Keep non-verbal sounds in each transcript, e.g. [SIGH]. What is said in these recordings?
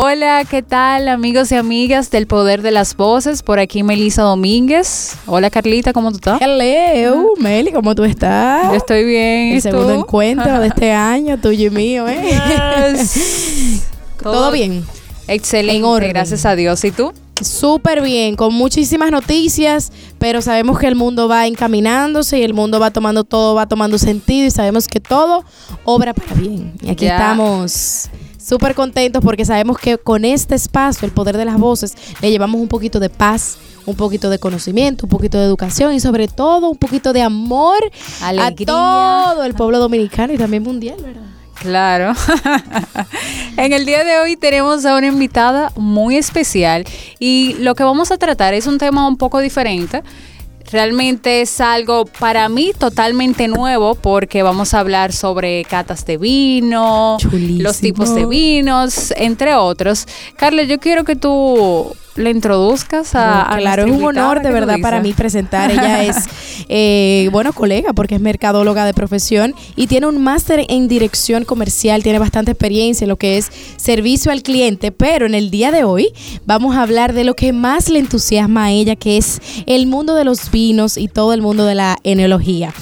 Hola, ¿qué tal amigos y amigas del Poder de las Voces? Por aquí Melisa Domínguez. Hola Carlita, ¿cómo tú estás? Hello, Meli, ¿cómo tú estás? Yo estoy bien. El segundo encuentro de este año, tuyo y mío, ¿eh? [LAUGHS] ¿Todo, bien? Excelente, gracias a Dios. ¿Y tú? Súper bien, con muchísimas noticias, pero sabemos que el mundo va encaminándose y el mundo va tomando todo, va tomando sentido y sabemos que todo obra para bien. Y aquí estamos súper contentos porque sabemos que con este espacio, el poder de las voces, le llevamos un poquito de paz, un poquito de conocimiento, un poquito de educación y sobre todo un poquito de amor a todo el pueblo dominicano y también mundial, ¿verdad? Claro. [LAUGHS] en el día de hoy tenemos a una invitada muy especial y lo que vamos a tratar es un tema un poco diferente Realmente es algo para mí totalmente nuevo porque vamos a hablar sobre catas de vino, los tipos de vinos, entre otros. Carlos, yo quiero que tú le introduzcas a, Claro, es un honor de verdad para mí presentar. Ella [LAUGHS] es, eh, bueno, colega porque es mercadóloga de profesión y tiene un máster en dirección comercial, tiene bastante experiencia en lo que es servicio al cliente, pero en el día de hoy vamos a hablar de lo que más le entusiasma a ella, que es el mundo de los vinos y todo el mundo de la enología.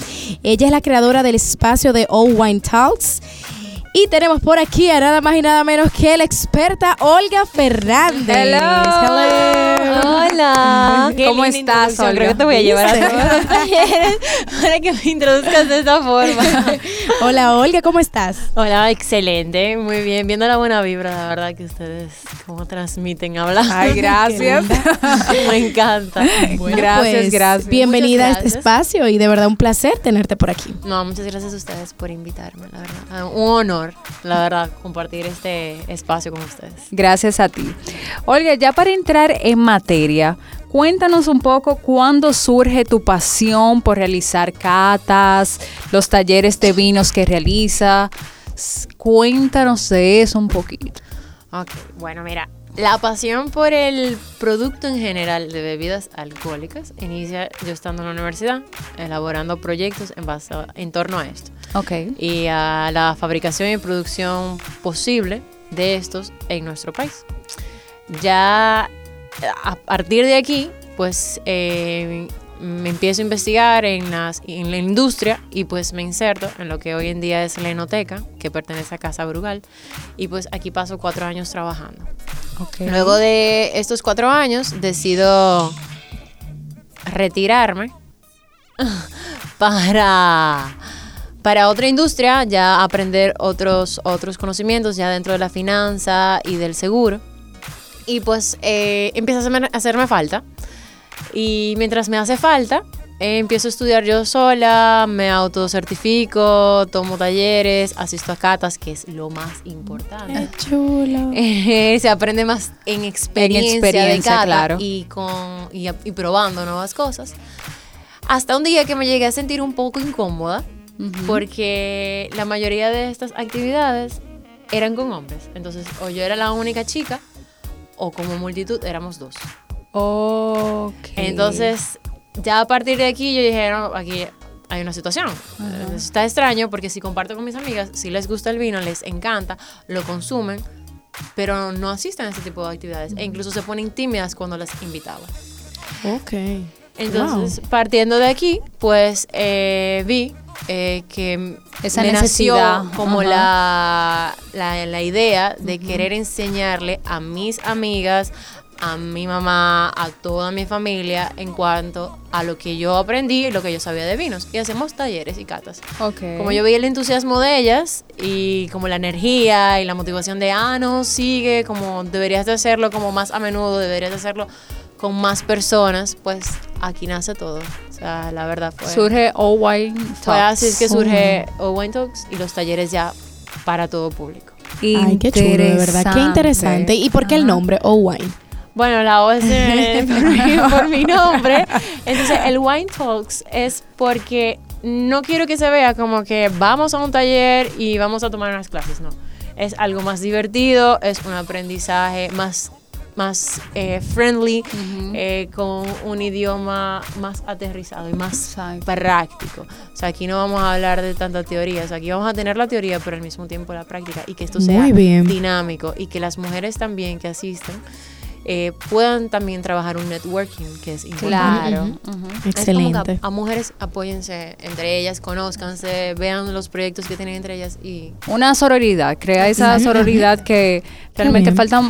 Ella es la creadora del espacio de All Wine Talks y tenemos por aquí a nada más y nada menos que la experta Olga Fernández. Hello. Hola. ¿Cómo estás, Olga? Creo que te voy a llevar a [LAUGHS] para que me introduzcas de esta forma. [LAUGHS] Hola, Olga, ¿cómo estás? Hola, excelente. Muy bien. Viendo la buena vibra, la verdad que ustedes cómo transmiten hablando. Ay, [LAUGHS] gracias. me encanta. gracias, pues, gracias. Bienvenida a este espacio y de verdad un placer tenerte por aquí. No, muchas gracias a ustedes por invitarme, la verdad. Un honor la verdad, compartir este espacio con ustedes. Gracias a ti. Olga, ya para entrar en materia, cuéntanos un poco cuándo surge tu pasión por realizar catas, los talleres de vinos que realiza. Cuéntanos de eso un poquito. Ok, bueno, mira, la pasión por el producto en general de bebidas alcohólicas inicia yo estando en la universidad, elaborando proyectos en, base en torno a esto. Okay. Y a la fabricación y producción posible de estos en nuestro país. Ya a partir de aquí, pues eh, me empiezo a investigar en, las, en la industria y pues me inserto en lo que hoy en día es la enoteca, que pertenece a Casa Brugal. Y pues aquí paso cuatro años trabajando. Luego de estos cuatro años decido retirarme [LAUGHS] para para otra industria, ya aprender otros, otros conocimientos ya dentro de la finanza y del seguro. Y pues eh, empieza a hacerme, hacerme, falta. Y mientras me hace falta, empiezo a estudiar yo sola, me autocertifico, tomo talleres, asisto a catas, que es lo más importante. Qué chulo. [LAUGHS] se aprende más en experiencia, de claro. y, con, y, y probando nuevas cosas. Hasta un día que me llegué a sentir un poco incómoda porque la mayoría de estas actividades eran con hombres. Entonces, o yo era la única chica, o como multitud éramos dos. Entonces, ya a partir de aquí yo dije, no, aquí hay una situación. Está extraño porque si comparto con mis amigas, si les gusta el vino, les encanta, lo consumen, pero no asisten a ese tipo de actividades. E incluso se ponen tímidas cuando las invitaba. Ok. Entonces, partiendo de aquí, pues eh, vi eh, que Esa me nació como la, la, idea de querer enseñarle a mis amigas, a mi mamá, a toda mi familia en cuanto a lo que yo aprendí y lo que yo sabía de vinos. Y hacemos talleres y catas. Como yo veía el entusiasmo de ellas y como la energía y la motivación de, ah, no, sigue, como deberías de hacerlo como más a menudo, deberías de hacerlo con más personas, pues aquí nace todo. O sea, la verdad fue. Surge O Wine Talks. Fue así es que surge O Wine Talks y los talleres ya para todo público. Ay, qué chulo, de verdad. Qué interesante. ¿Y por qué el nombre O Wine? Bueno, la O [LAUGHS] es por, mi, nombre. Entonces, el Wine Talks es porque no quiero que se vea como que vamos a un taller y vamos a tomar unas clases, no. Es algo más divertido, es un aprendizaje más más eh, friendly, eh, con un idioma más aterrizado y más práctico. O sea, aquí no vamos a hablar de tantas teorías, aquí vamos a tener la teoría, pero al mismo tiempo la práctica y que esto sea dinámico y que las mujeres también que asisten eh, puedan también trabajar un networking, que es importante. Claro. Excelente. a, mujeres apóyense entre ellas, conózcanse, vean los proyectos que tienen entre ellas y... Una sororidad, crea esa sororidad que [LAUGHS] realmente falta...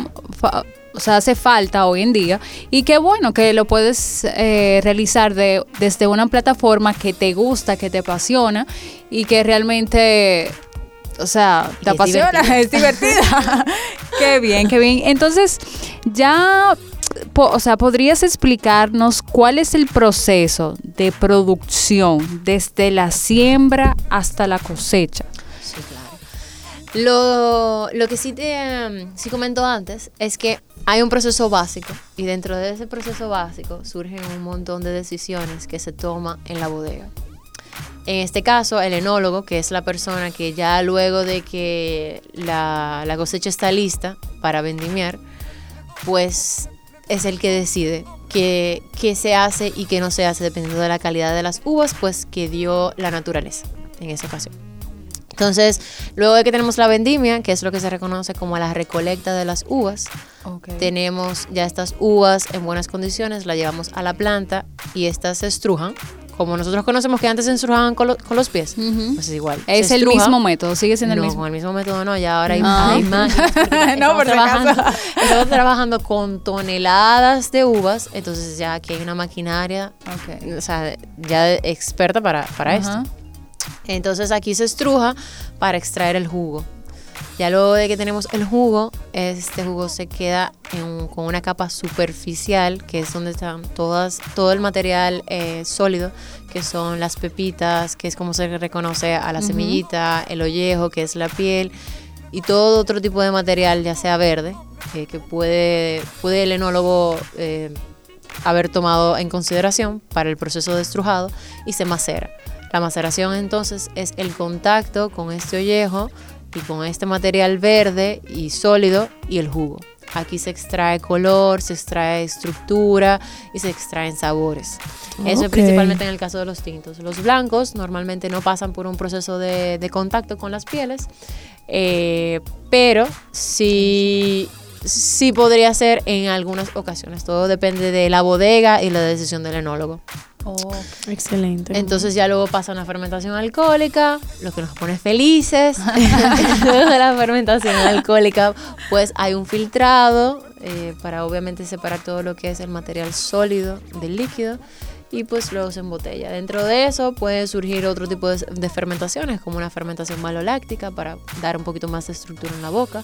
o sea, hace falta hoy en día y qué bueno que lo puedes eh, realizar de, desde una plataforma que te gusta, que te apasiona y que realmente o sea, te apasiona, es divertida. [LAUGHS] qué bien, qué bien. Entonces, ya, o sea, ¿podrías explicarnos cuál es el proceso de producción desde la siembra hasta la cosecha? Sí, claro. Lo, que sí te um, sí comento antes es que hay un proceso básico y dentro de ese proceso básico surgen un montón de decisiones que se toman en la bodega. En este caso, el enólogo, que es la persona que ya luego de que la, cosecha está lista para vendimiar, pues es el que decide qué, se hace y qué no se hace dependiendo de la calidad de las uvas, pues que dio la naturaleza en esa ocasión. Entonces, luego de que tenemos la vendimia, que es lo que se reconoce como la recolecta de las uvas, tenemos ya estas uvas en buenas condiciones, las llevamos a la planta y estas se estrujan como nosotros conocemos que antes se ensurjaban con, los pies, pues es igual. Es el mismo método, sigue siendo el mismo. No, el mismo método no, ya ahora hay, ah. más. no, [LAUGHS] por trabajando, estamos trabajando con toneladas de uvas, entonces ya aquí hay una maquinaria, o sea, ya experta para, para esto. Entonces aquí se estruja para extraer el jugo. Ya luego de que tenemos el jugo, este jugo se queda con una capa superficial, que es donde están todas, todo el material eh, sólido, que son las pepitas, que es como se reconoce a la semillita, el ollejo, que es la piel, y todo otro tipo de material, ya sea verde, que puede, puede el enólogo eh, haber tomado en consideración para el proceso de estrujado y se macera. La maceración entonces es el contacto con este ollejo y con este material verde y sólido y el jugo. Aquí se extrae color, se extrae estructura y se extraen sabores. Eso es principalmente en el caso de los tintos. Los blancos normalmente no pasan por un proceso de, contacto con las pieles, eh, pero sí, sí podría ser en algunas ocasiones. Todo depende de la bodega y la decisión del enólogo. Oh, excelente. Entonces ya luego pasa una fermentación alcohólica, lo que nos pone felices. [LAUGHS] luego de la fermentación alcohólica, pues hay un filtrado eh, para obviamente separar todo lo que es el material sólido del líquido y pues luego se embotella. Dentro de eso puede surgir otro tipo de, de fermentaciones, como una fermentación maloláctica para dar un poquito más de estructura en la boca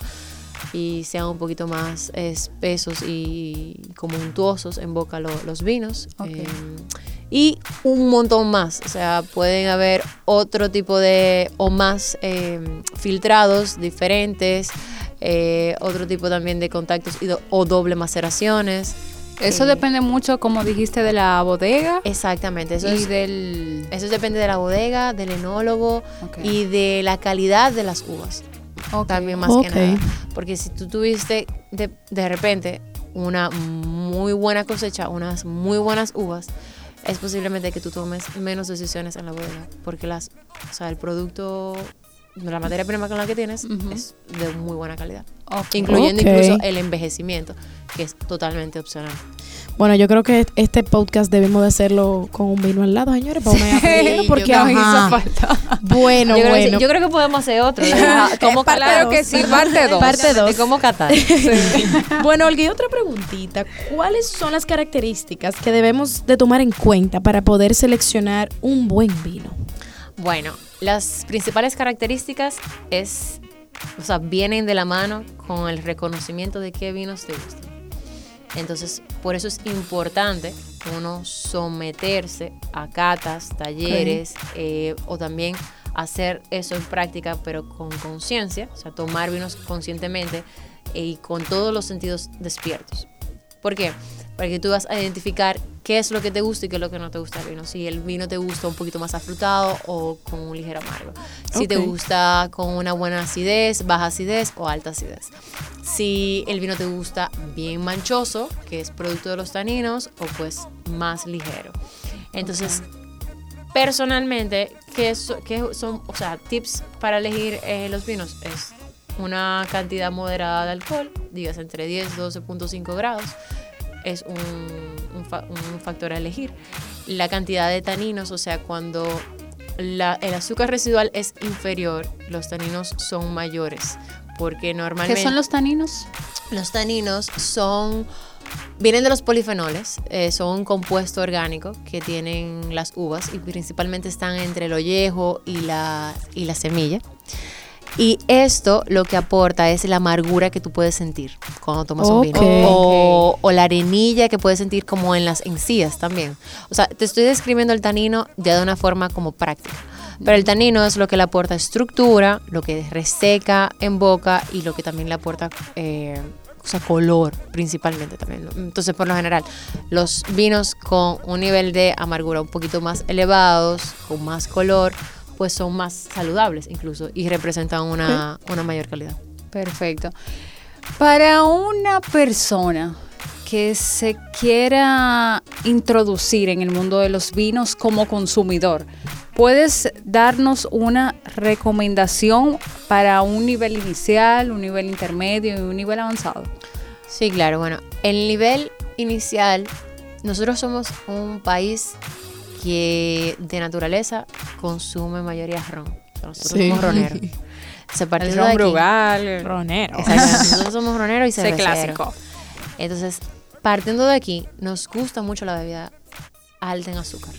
y sean un poquito más espesos y como untuosos en boca los vinos. Em, y un montón más, o sea, pueden haber otro tipo de o más em, filtrados diferentes, eh, otro tipo también de contactos o doble maceraciones. Eso eh, depende mucho, como dijiste, de la bodega. Exactamente. Eso y del... Eso depende de la bodega, del enólogo y de la calidad de las uvas. También más que nada. Porque si tú tuviste de, de repente una muy buena cosecha, unas muy buenas uvas, es posiblemente que tú tomes menos decisiones en la bodega. Porque las, o sea, el producto, la materia prima con la que tienes es de muy buena calidad. Incluyendo incluso el envejecimiento, que es totalmente opcional. Bueno, yo creo que este podcast debemos de hacerlo con un vino al lado, señores, para sí, porque hizo falta. Bueno, yo bueno. Creo yo creo que podemos hacer otro. [LAUGHS] como claro que sí, parte 2. Parte 2. cómo catar. [LAUGHS] [LAUGHS] bueno, Olga, otra preguntita. ¿Cuáles son las características que debemos de tomar en cuenta para poder seleccionar un buen vino? Bueno, las principales características es, o sea, vienen de la mano con el reconocimiento de qué vinos te gustan. Entonces, por eso es importante uno someterse a catas, talleres eh, o también hacer eso en práctica, pero con conciencia, o sea, tomar vinos conscientemente y con todos los sentidos despiertos. ¿Por qué? Porque tú vas a identificar qué es lo que te gusta y qué es lo que no te gusta del vino. Si el vino te gusta un poquito más afrutado o con un ligero amargo. Si te gusta con una buena acidez, baja acidez o alta acidez. si el vino te gusta bien manchoso, que es producto de los taninos, o pues más ligero. Entonces, personalmente, ¿qué, son, o sea, tips para elegir eh, los vinos? Es una cantidad moderada de alcohol, digas entre 10 y 12.5 grados, es un, un, factor a elegir. La cantidad de taninos, o sea, cuando el azúcar residual es inferior, los taninos son mayores. Porque normalmente. ¿Qué son los taninos? Los taninos son. Vienen de los polifenoles, eh, son un compuesto orgánico que tienen las uvas y principalmente están entre el ollejo y la, y la semilla. Y esto lo que aporta es la amargura que tú puedes sentir cuando tomas un vino. O, o, la arenilla que puedes sentir como en las encías también. O sea, te estoy describiendo el tanino ya de una forma como práctica. Pero el tanino es lo que le aporta estructura, lo que reseca en boca y lo que también le aporta eh, o sea, color principalmente también. Entonces, por lo general, los vinos con un nivel de amargura un poquito más elevados, con más color, pues son más saludables incluso y representan una, una mayor calidad. Perfecto. Para una persona que se quiera introducir en el mundo de los vinos como consumidor, ¿puedes darnos una recomendación para un nivel inicial, un nivel intermedio y un nivel avanzado? Sí, claro. Bueno, el nivel inicial, nosotros somos un país que de naturaleza consume mayoría ron. Nosotros somos roneros. [LAUGHS] Se parte el ron brugal, ronero. [LAUGHS] Nosotros somos roneros y se clásico. Entonces, partiendo de aquí, nos gusta mucho la bebida alta en azúcar.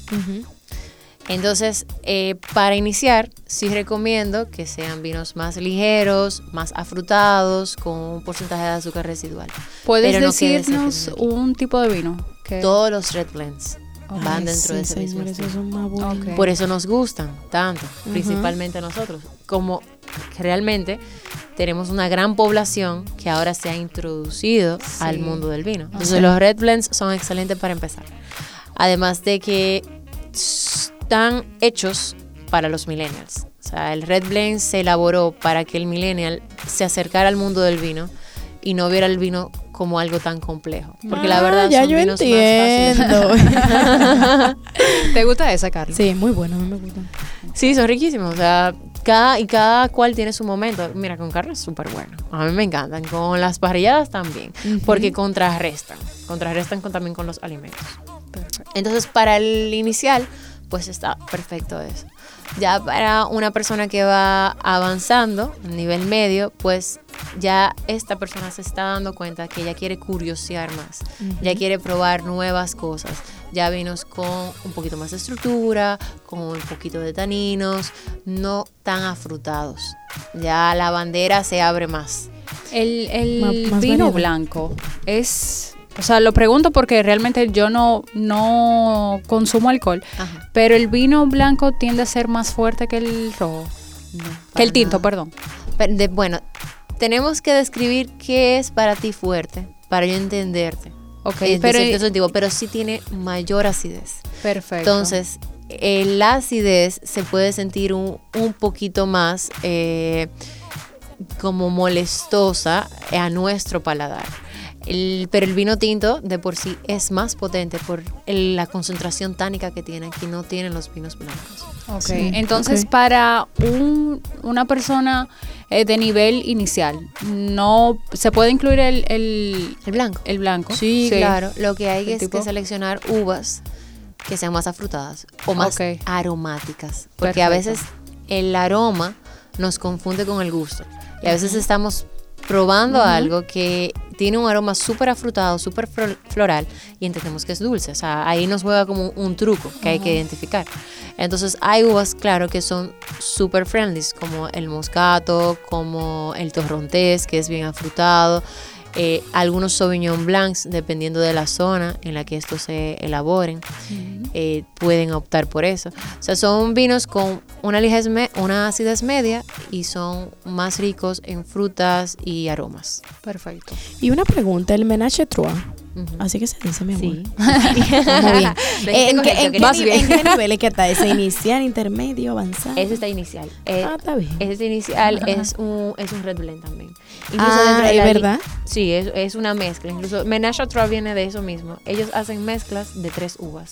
Entonces, eh, para iniciar, sí recomiendo que sean vinos más ligeros, más afrutados, con un porcentaje de azúcar residual. ¿Puedes decirnos un tipo de vino? Todos los red blends van dentro de ese mismo Por eso nos gustan tanto, principalmente a nosotros. Como realmente tenemos una gran población que ahora se ha introducido al mundo del vino. Entonces los red blends son excelentes para empezar. Además de que están hechos para los millennials. O sea, el red blend se elaboró para que el millennial se acercara al mundo del vino y no viera el vino como algo tan complejo. Porque la ah, verdad ya son yo vinos entiendo. más [LAUGHS] ¿Te gusta esa, carne? Sí, muy bueno, a mí me gusta. Sí, son riquísimos. O sea, cada, y cada cual tiene su momento. Mira, con carne es súper bueno. A mí me encantan. Con las parrilladas también. Porque contrarrestan. Contrarrestan con, también con los alimentos. Entonces, para el inicial, pues está perfecto eso. Ya para una persona que va avanzando, nivel medio, pues ya esta persona se está dando cuenta que ya quiere curiosear más, ya quiere probar nuevas cosas. Ya vinos con un poquito más de estructura, con un poquito de taninos, no tan afrutados. Ya la bandera se abre más. El, vino blanco es o sea, lo pregunto porque realmente yo no, no consumo alcohol, pero el vino blanco tiende a ser más fuerte que el rojo. que el tinto, perdón. bueno, tenemos que describir qué es para ti fuerte, para yo entenderte. Ok, pero, sentido, pero sí tiene mayor acidez. Perfecto. Entonces, la acidez se puede sentir un, un poquito más eh, como molestosa a nuestro paladar pero el vino tinto de por sí es más potente por la concentración tánica que tiene, que no tienen los vinos blancos. Ok, entonces para un, una persona eh, de nivel inicial, no se puede incluir el, el, blanco. El blanco. Sí, claro. Lo que hay es que seleccionar uvas que sean más afrutadas o más aromáticas. Porque a veces el aroma nos confunde con el gusto. Y a veces estamos probando algo que tiene un aroma súper afrutado, súper floral y entendemos que es dulce. O sea, ahí nos juega como un truco que hay que identificar. Entonces hay uvas, claro, que son súper friendly, como el moscato, como el torrontés, que es bien afrutado. Eh, algunos Sauvignon Blancs, dependiendo de la zona en la que estos se elaboren, eh, pueden optar por eso. O sea, son vinos con una, una acidez media y son más ricos en frutas y aromas. Perfecto. Y una pregunta, ¿el Menage Trois Así que se dice, mi amor. [LAUGHS] [LAUGHS] Sí. Muy bien. ¿En, qué, [LAUGHS] en, qué, nivel es que está? ¿Ese inicial, intermedio, avanzado? Ese está inicial. Eh, ah, está bien. Ese inicial es un, es un Red Blend también. Incluso ah, ¿es verdad? Sí, es, es, una mezcla. Incluso Menage a viene de eso mismo. Ellos hacen mezclas de tres uvas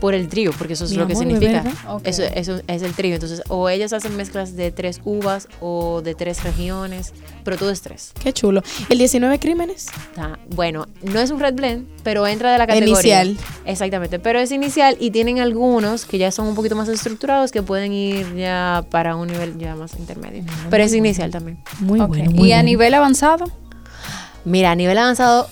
por el trío, porque eso es lo que significa. Eso, eso, es el trío. Entonces, o ellas hacen mezclas de tres uvas o de tres regiones, pero todo es tres. Qué chulo. ¿El 19 crímenes? Ah, bueno, no es un red blend, pero entra de la categoría. Inicial. Exactamente, pero es inicial y tienen algunos que ya son un poquito más estructurados que pueden ir ya para un nivel ya más intermedio. pero es inicial también. Muy bueno. ¿Y a nivel avanzado? Mira, a nivel avanzado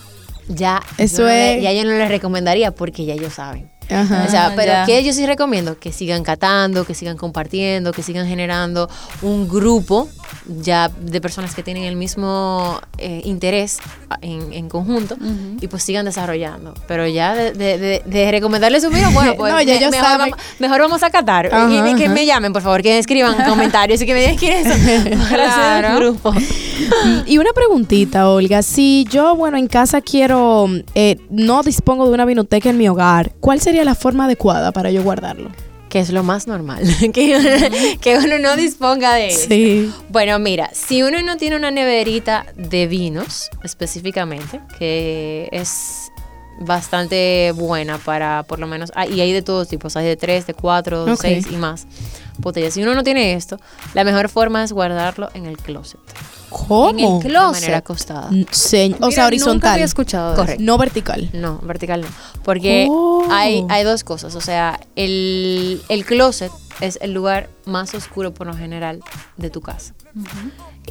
ya, Eso es... ya yo no les recomendaría porque ya ellos saben o sea, pero que yo sí recomiendo que sigan catando, que sigan compartiendo, que sigan generando un grupo ya de personas que tienen el mismo eh, interés en, conjunto y pues sigan desarrollando. Pero ya de, de, de, recomendarles un video, bueno, [LAUGHS] pues mejor, vamos, a catar. Y, que me llamen, por favor, que escriban comentarios y que me digan quiénes son [LAUGHS] para hacer grupo. Y una preguntita, Olga. Si yo, bueno, en casa quiero, eh, no dispongo de una vinoteca en mi hogar, ¿cuál sería la forma adecuada para yo guardarlo? que es lo más normal, [LAUGHS] que, que uno no disponga de eso. Sí. Bueno, mira, si uno no tiene una neverita de vinos específicamente, que es bastante buena para por lo menos, ah, y hay de todos tipos, hay de 3, de 4, de 6 y más botellas. Si uno no tiene esto, la mejor forma es guardarlo en el closet. ¿Cómo? En el closet. De manera acostada. o sea, horizontal. Nunca había escuchado Correcto. No vertical. No, vertical no. Porque oh. hay, hay dos cosas. O sea, el, el closet es el lugar más oscuro por lo general de tu casa.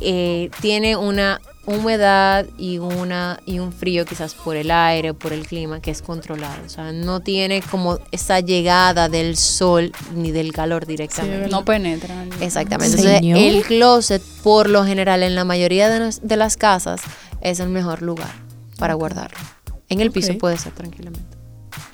Eh, tiene una humedad y una y un frío quizás por el aire, por el clima que es controlado, o sea, no tiene como esa llegada del sol ni del calor directamente. no penetra. Exactamente. Entonces, el closet por lo general en la mayoría de, las casas es el mejor lugar para guardarlo. En el piso puede ser tranquilamente.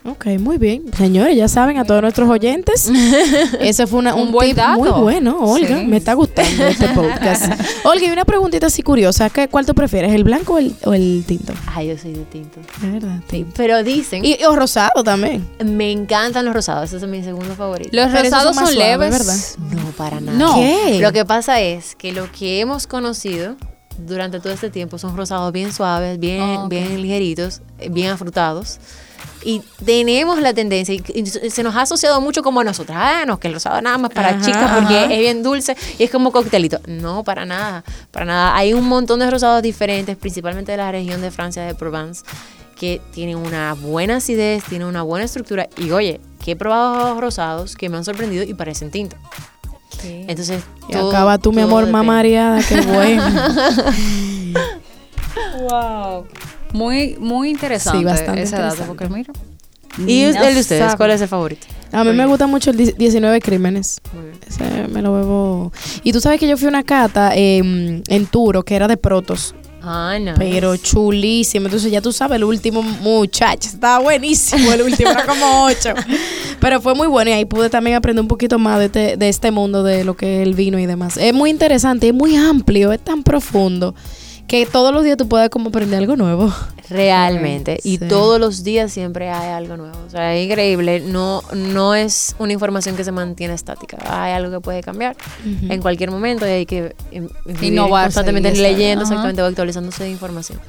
Ok, muy bien. Señores, ya saben a todos nuestros oyentes. [LAUGHS] Ese fue un, buen tip muy bueno, Olga. Me está gustando este [LAUGHS] podcast. Olga, y una preguntita así curiosa. ¿qué, ¿Cuál tú prefieres, el blanco o el, tinto? Ay, yo soy de tinto. verdad. Sí, pero dicen... Y, los rosados también. Me encantan los rosados. Ese es mi segundo favorito. Los rosados son, leves, ¿verdad? No, para nada. No. ¿Qué? Lo que pasa es que lo que hemos conocido durante todo este tiempo son rosados bien suaves, bien, oh, bien ligeritos, bien afrutados y tenemos la tendencia, y, se nos ha asociado mucho como a nosotras, ah, no, que el rosado nada más para chicas porque es bien dulce y es como coctelito. No, para nada, para nada. Hay un montón de rosados diferentes, principalmente de la región de Francia, de Provence, que tienen una buena acidez, tienen una buena estructura. Y oye, que he probado rosados que me han sorprendido y parecen tinto. Entonces, y acaba tú, mi amor, mamariada, qué bueno. [LAUGHS] wow. Muy, muy interesante sí, bastante ese dato, porque mira. ¿Y el de ustedes? ¿Cuál es el favorito? A mí me gusta mucho el 19 Crímenes. Ese me lo bebo. Y tú sabes que yo fui a una cata en Turo, que era de protos. Ah, no. Pero chulísimo. Entonces ya tú sabes, el último muchacho. Estaba buenísimo el último, era como ocho. [LAUGHS] Pero fue muy bueno y ahí pude también aprender un poquito más de este, de este mundo, de lo que es el vino y demás. Es muy interesante, es muy amplio, es tan profundo que todos los días tú puedas como aprender algo nuevo. Realmente. Y todos los días siempre hay algo nuevo. O sea, es increíble. No, no es una información que se mantiene estática. Hay algo que puede cambiar en cualquier momento y hay que innovar constantemente leyendo, exactamente, o actualizándose de información.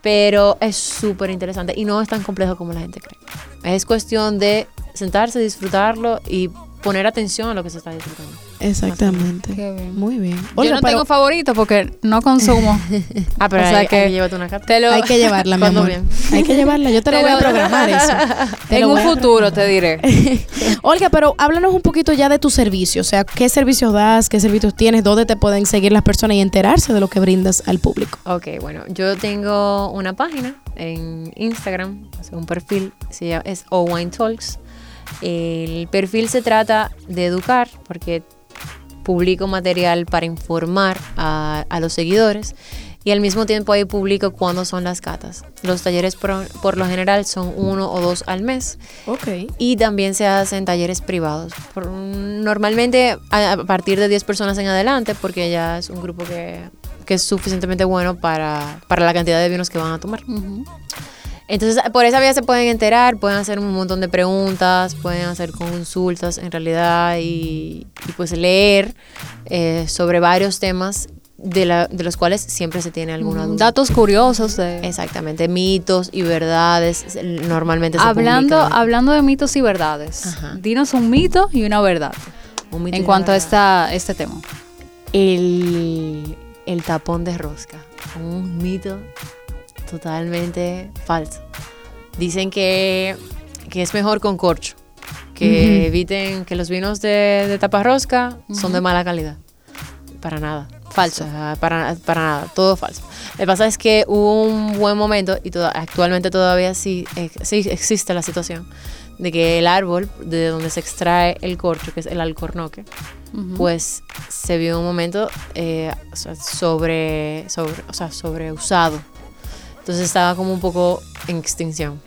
Pero es súper interesante y no es tan complejo como la gente cree. Es cuestión de sentarse, disfrutarlo y poner atención a lo que se está disfrutando. Exactamente. Muy bien. Yo no tengo favorito porque no consumo. [LAUGHS] ah, pero hay, que, llévate una carta. Hay que llevarla, mi amor. Hay que llevarla. Yo te, lo voy a programar eso. [LAUGHS] en un futuro te diré. [LAUGHS] Olga, pero háblanos un poquito ya de tu servicio. O sea, ¿qué servicios das? ¿Qué servicios tienes? ¿Dónde te pueden seguir las personas y enterarse de lo que brindas al público? Ok, bueno. Yo tengo una página en Instagram, un perfil, se llama, es O Wine Talks. El perfil se trata de educar, porque publico material para informar a, los seguidores y al mismo tiempo ahí publico cuándo son las catas. Los talleres por, lo general son uno o dos al mes. Ok. Y también se hacen talleres privados. normalmente a, partir de 10 personas en adelante, porque ya es un grupo que, es suficientemente bueno para, la cantidad de vinos que van a tomar. Entonces, por esa vía se pueden enterar, pueden hacer un montón de preguntas, pueden hacer consultas en realidad y, pues leer eh, sobre varios temas de, la, de, los cuales siempre se tiene alguna duda. Datos curiosos. De... Exactamente, mitos y verdades normalmente se hablando, Hablando de mitos y verdades, dinos un mito y una verdad en cuanto a esta, este tema. El, el tapón de rosca, un mito totalmente falso. Dicen que, es mejor con corcho, que eviten que los vinos de, de taparrosca son de mala calidad. Para nada. Falso. para, para nada, todo falso. Lo que pasa es que hubo un buen momento, y actualmente todavía sí, sí existe la situación, de que el árbol de donde se extrae el corcho, que es el alcornoque, pues se vio un momento eh, sobre, sobre, o sea, sobreusado entonces estaba como un poco en extinción.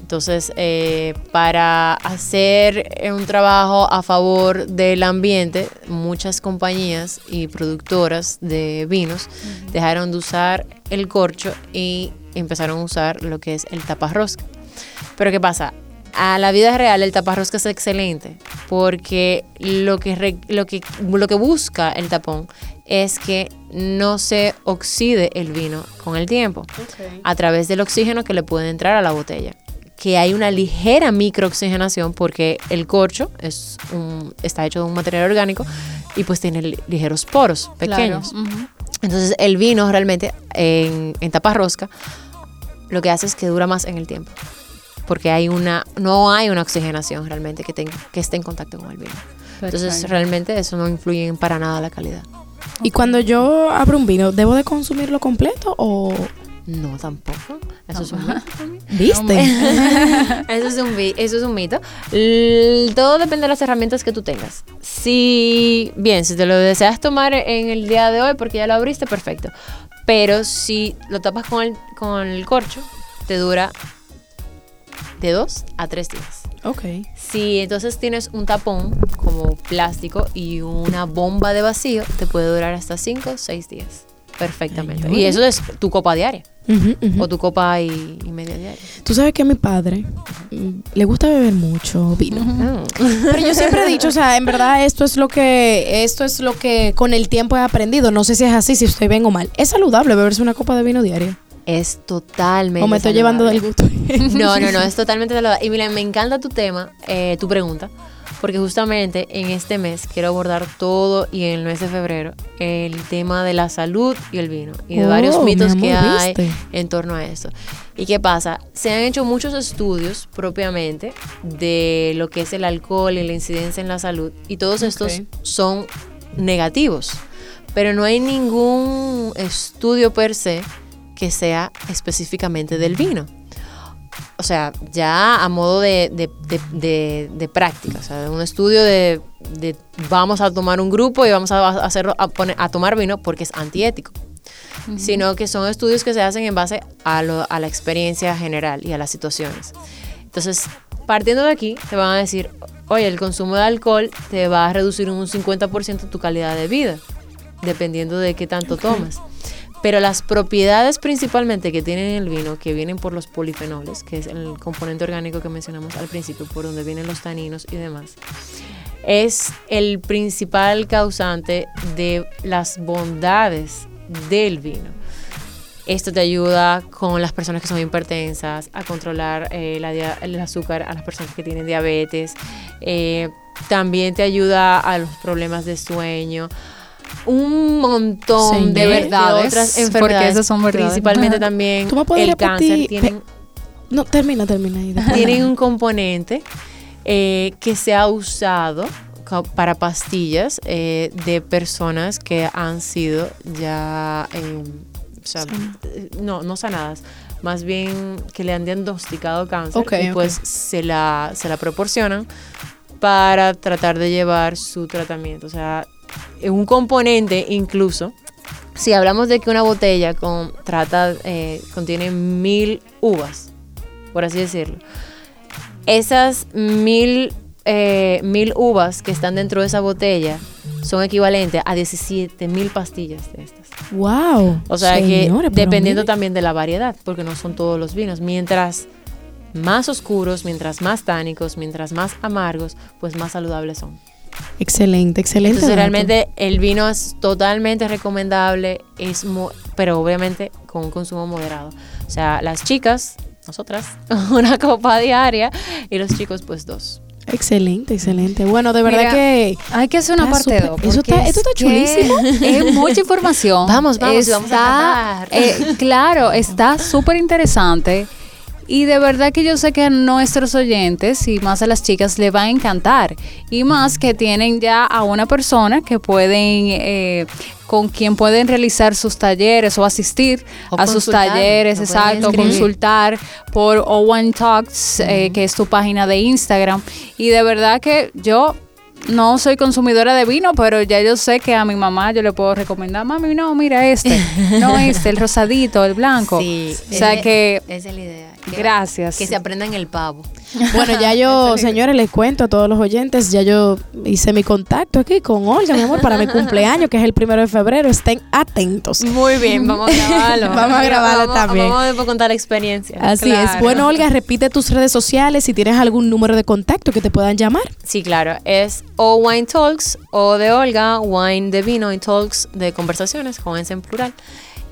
Entonces, eh, para hacer un trabajo a favor del ambiente, muchas compañías y productoras de vinos dejaron de usar el corcho y empezaron a usar lo que es el taparrosca. Pero ¿qué pasa? A la vida real el taparrosca es excelente porque lo que, lo que, lo que busca el tapón es que no se oxide el vino con el tiempo a través del oxígeno que le puede entrar a la botella. Que hay una ligera microoxigenación porque el corcho es un, está hecho de un material orgánico y pues tiene ligeros poros pequeños. Entonces el vino realmente en, en tapa rosca lo que hace es que dura más en el tiempo porque hay una no hay una oxigenación realmente que, tenga, que esté en contacto con el vino. Entonces realmente eso no influye para nada la calidad. Y cuando yo abro un vino, ¿debo de consumirlo completo o...? No, tampoco. Eso es un mito. ¿Viste? [LAUGHS] eso, es un, eso es un mito. todo depende de las herramientas que tú tengas. Si, bien, si te lo deseas tomar en el día de hoy porque ya lo abriste, perfecto. Pero si lo tapas con el, con el corcho, te dura de dos a tres días. Ok. Si entonces tienes un tapón como plástico y una bomba de vacío, te puede durar hasta 5 o 6 días. Perfectamente. y eso es tu copa diaria. O tu copa y, media diaria. Tú sabes que a mi padre mm, le gusta beber mucho vino. Ah. Pero yo siempre he dicho, o sea, en verdad esto es lo que esto es lo que con el tiempo he aprendido. No sé si es así, si estoy bien o mal. Es saludable beberse una copa de vino diaria es totalmente. O me estoy llevando del gusto. [LAUGHS] [LAUGHS] no, no, no, es totalmente saludable. Y mira, me encanta tu tema, eh, tu pregunta, porque justamente en este mes quiero abordar todo y en el mes de febrero el tema de la salud y el vino y de varios oh, mitos que hay en torno a esto. ¿Y qué pasa? Se han hecho muchos estudios propiamente de lo que es el alcohol y la incidencia en la salud y todos estos son negativos, pero no hay ningún estudio per se que sea específicamente del vino. O sea, ya a modo de, de, práctica, o sea, de un estudio de, vamos a tomar un grupo y vamos a hacerlo a, poner, a tomar vino porque es antiético. Sino que son estudios que se hacen en base a, a la experiencia general y a las situaciones. Entonces, partiendo de aquí, te van a decir, oye, el consumo de alcohol te va a reducir un 50% tu calidad de vida, dependiendo de qué tanto tomas. Pero las propiedades principalmente que tiene el vino, que vienen por los polifenoles, que es el componente orgánico que mencionamos al principio, por donde vienen los taninos y demás, es el principal causante de las bondades del vino. Esto te ayuda con las personas que son hipertensas, a controlar eh, el azúcar a las personas que tienen diabetes. Eh, también te ayuda a los problemas de sueño, un montón de, verdades, otras enfermedades. Porque son verdades. Principalmente también el cáncer. Tienen, no, termina, termina. [LAUGHS] tienen un componente eh, que se ha usado para pastillas eh, de personas que han sido ya, eh, no, no sanadas, más bien que le han diagnosticado cáncer y pues se, la, se la proporcionan para tratar de llevar su tratamiento. O sea, un componente incluso, si hablamos de que una botella con, trata, eh, contiene mil uvas, por así decirlo, esas mil, eh, mil uvas que están dentro de esa botella son equivalentes a 17 mil pastillas de estas. ¡Wow! O sea que dependiendo también de la variedad, porque no son todos los vinos. Mientras más oscuros, mientras más tánicos, mientras más amargos, pues más saludables son. Excelente, excelente. Entonces, realmente el vino es totalmente recomendable, es pero obviamente con un consumo moderado. O sea, las chicas, nosotras, [LAUGHS] una copa diaria y los chicos, pues dos. Excelente, excelente. Bueno, de verdad que hay que hacer una parte dos. Eso está, esto está chulísimo. [LAUGHS] es mucha información. Vamos, vamos, vamos a eh, Claro, está [LAUGHS] súper interesante. Y de verdad que yo sé que a nuestros oyentes y más a las chicas le va a encantar. Y más que tienen ya a una persona que pueden, eh, con quien pueden realizar sus talleres o asistir a sus talleres, exacto, consultar por O1 Talks, eh, que es tu página de Instagram. Y de verdad que yo no soy consumidora de vino, pero ya yo sé que a mi mamá yo le puedo recomendar, mami, no, mira este, [LAUGHS] no este, el rosadito, el blanco. Sí, o sea que... Esa es la idea. Gracias. Que se aprendan el pavo. [LAUGHS] Bueno, ya yo, señores, les cuento a todos los oyentes, ya yo hice mi contacto aquí con Olga, mi amor, para mi cumpleaños, que es el primero de febrero. Estén atentos. Muy bien, vamos a grabarlo. [LAUGHS] vamos a grabarlo también. Vamos a contar la experiencia. Así es. Bueno, Olga, repite tus redes sociales si tienes algún número de contacto que te puedan llamar. Sí, claro. Es O Wine Talks, O de Olga, Wine de vino y Talks de conversaciones, jóvenes en plural.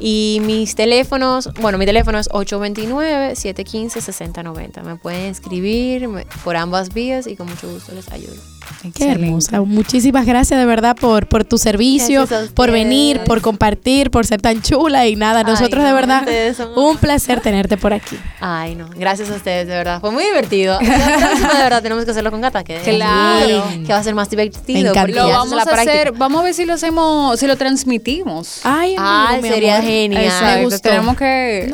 Y mis teléfonos, bueno, mi teléfono es 829-715-6090. Me pueden escribir por ambas vías y con mucho gusto les ayudo. Qué hermosa. Muchísimas gracias de verdad por, por tu servicio, por venir, por compartir, por ser tan chula y nada. Nosotros de verdad, un placer tenerte por aquí. Ay, no. Gracias a ustedes, de verdad. Fue muy divertido. de verdad tenemos que hacerlo con Gata. Que claro. Que va a ser más divertido. Lo vamos a hacer, vamos a ver si lo hacemos, si lo transmitimos. Ay, sería genial. Tenemos que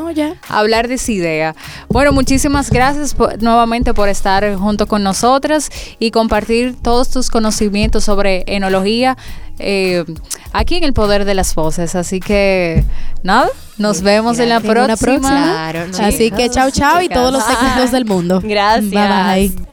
hablar de esa idea. Bueno, muchísimas gracias nuevamente por estar junto con nosotras y compartir todos tus conocimientos sobre enología eh, aquí en el poder de las voces. Así que nada, nos vemos en la próxima. Así que chao, chao y todos los éxitos del mundo. Gracias. Bye bye.